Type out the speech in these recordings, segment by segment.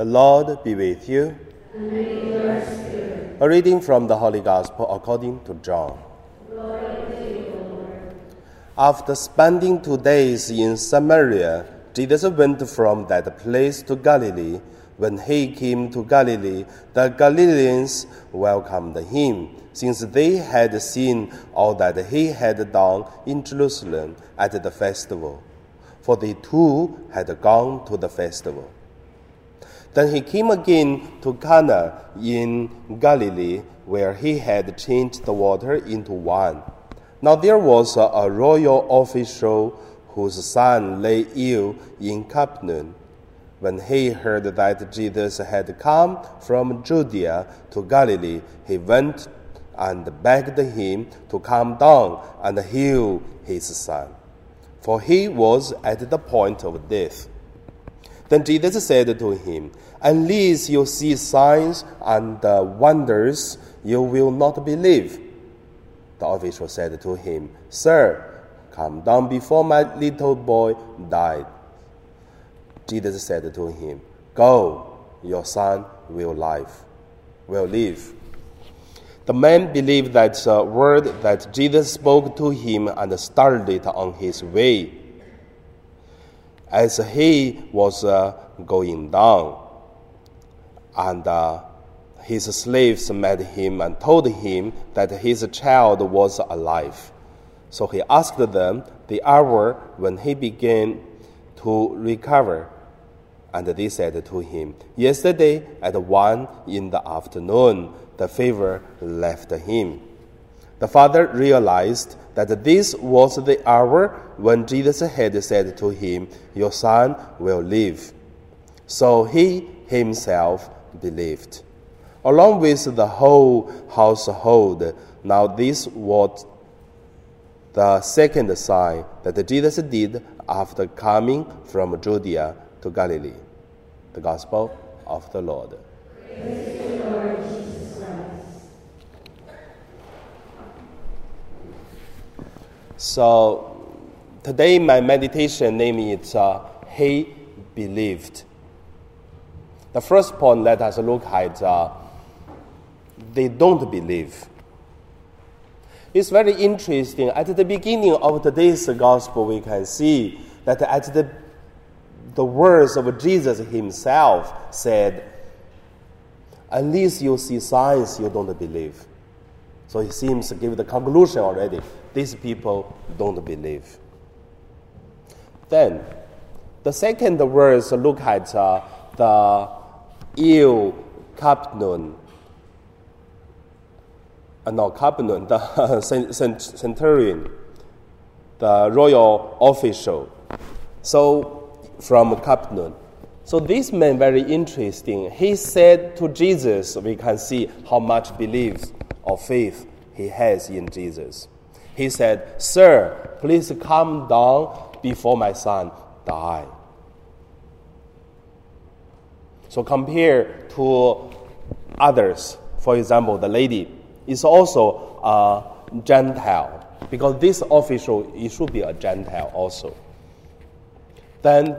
The Lord be with you. A reading from the Holy Gospel according to John. After spending two days in Samaria, Jesus went from that place to Galilee. When he came to Galilee, the Galileans welcomed him, since they had seen all that he had done in Jerusalem at the festival. For they too had gone to the festival. Then he came again to Cana in Galilee, where he had changed the water into wine. Now there was a, royal official whose son lay ill in Capernaum. When he heard that Jesus had come from Judea to Galilee, he went and begged him to come down and heal his son, for he was at the point of death. Then Jesus said to him, Unless you see signs and uh, wonders, you will not believe. The official said to him, Sir, come down before my little boy died. Jesus said to him, Go, your son will live. Will live. The man believed that uh, word that Jesus spoke to him and started on his way. As he was uh, going down, and uh, his slaves met him and told him that his child was alive. So he asked them the hour when he began to recover. And they said to him, Yesterday at one in the afternoon, the fever left him. The father realized that this was the hour when Jesus had said to him, Your son will live. So he himself believed, along with the whole household. Now, this was the second sign that Jesus did after coming from Judea to Galilee. The Gospel of the Lord. So, today my meditation name is uh, He Believed. The first point let us look at uh, they don't believe. It's very interesting. At the beginning of today's gospel, we can see that at the, the words of Jesus himself said, Unless you see signs, you don't believe. So he seems to give the conclusion already. These people don't believe. Then, the second verse look at uh, the ill Capernaum uh, no, Capernaum, the centurion, the royal official. So, from Capernaum. So, this man, very interesting. He said to Jesus, we can see how much belief or faith he has in Jesus. He said, Sir, please come down before my son die. So, compare to others, for example, the lady is also a Gentile because this official it should be a Gentile also. Then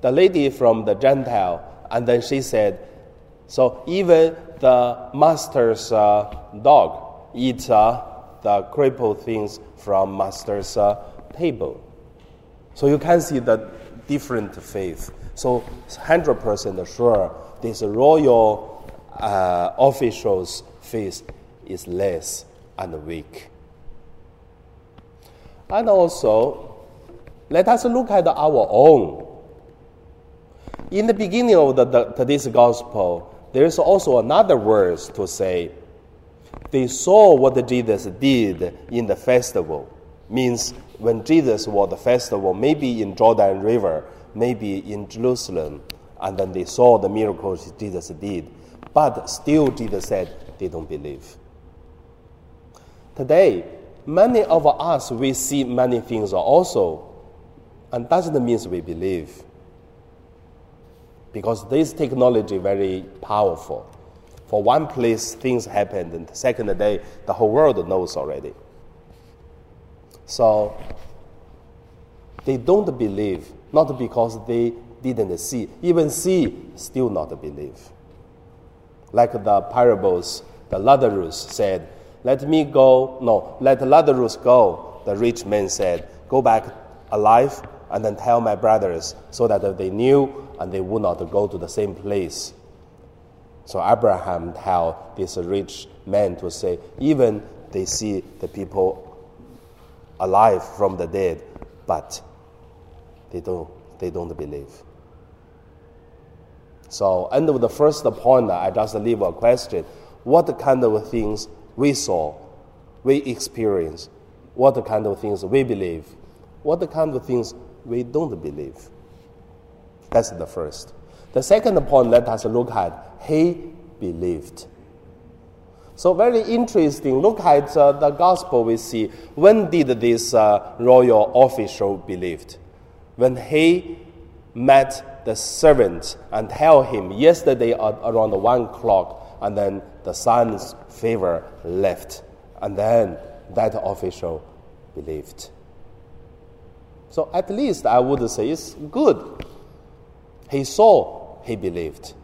the lady from the Gentile, and then she said, so even the master's uh, dog eats uh, the crippled things from master's uh, table. So you can see the different faith. So 100% sure this royal uh, official's faith is less and weak. And also, let us look at our own. In the beginning of the, the, today's gospel, there is also another verse to say, they saw what Jesus did in the festival. Means when Jesus was the festival, maybe in Jordan River, maybe in Jerusalem, and then they saw the miracles Jesus did. But still, Jesus said, they don't believe. Today, many of us, we see many things also, and doesn't mean we believe. Because this technology very powerful. For one place, things happened, and the second day, the whole world knows already. So, they don't believe, not because they didn't see. Even see, still not believe. Like the parables, the Lazarus said, Let me go. No, let Lazarus go. The rich man said, Go back alive and then tell my brothers so that they knew and they would not go to the same place. So Abraham tell this rich man to say, even they see the people alive from the dead, but they don't, they don't believe. So, end of the first point, I just leave a question. What kind of things we saw, we experience, what kind of things we believe, what kind of things we don't believe. That's the first. The second point, let us look at he believed. So very interesting. Look at uh, the gospel. We see when did this uh, royal official believed? When he met the servant and tell him yesterday around one o'clock, and then the son's fever left, and then that official believed. So at least I would say it's good. He saw, he believed.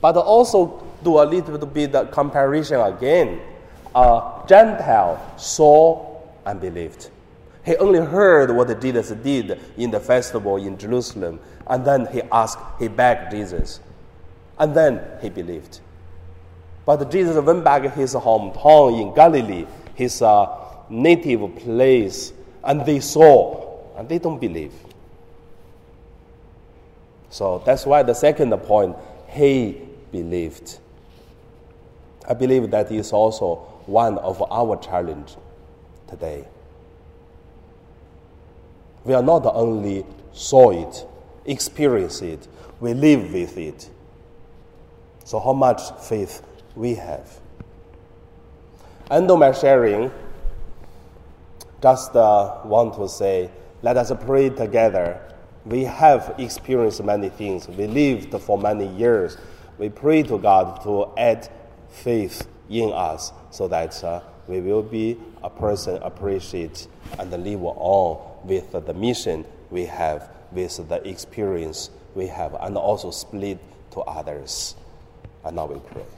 But also do a little bit of comparison again. A Gentile saw and believed. He only heard what Jesus did in the festival in Jerusalem, and then he asked, he begged Jesus, and then he believed. But Jesus went back his hometown in Galilee, his uh, native place, and they saw, and they don't believe. So that's why the second point, he believed. I believe that is also one of our challenge today. We are not only saw it, experience it, we live with it. So how much faith we have? End of my sharing, just uh, want to say, let us pray together. We have experienced many things. We lived for many years. We pray to God to add faith in us so that uh, we will be a person appreciate and live on with the mission we have, with the experience we have, and also split to others. And now we pray.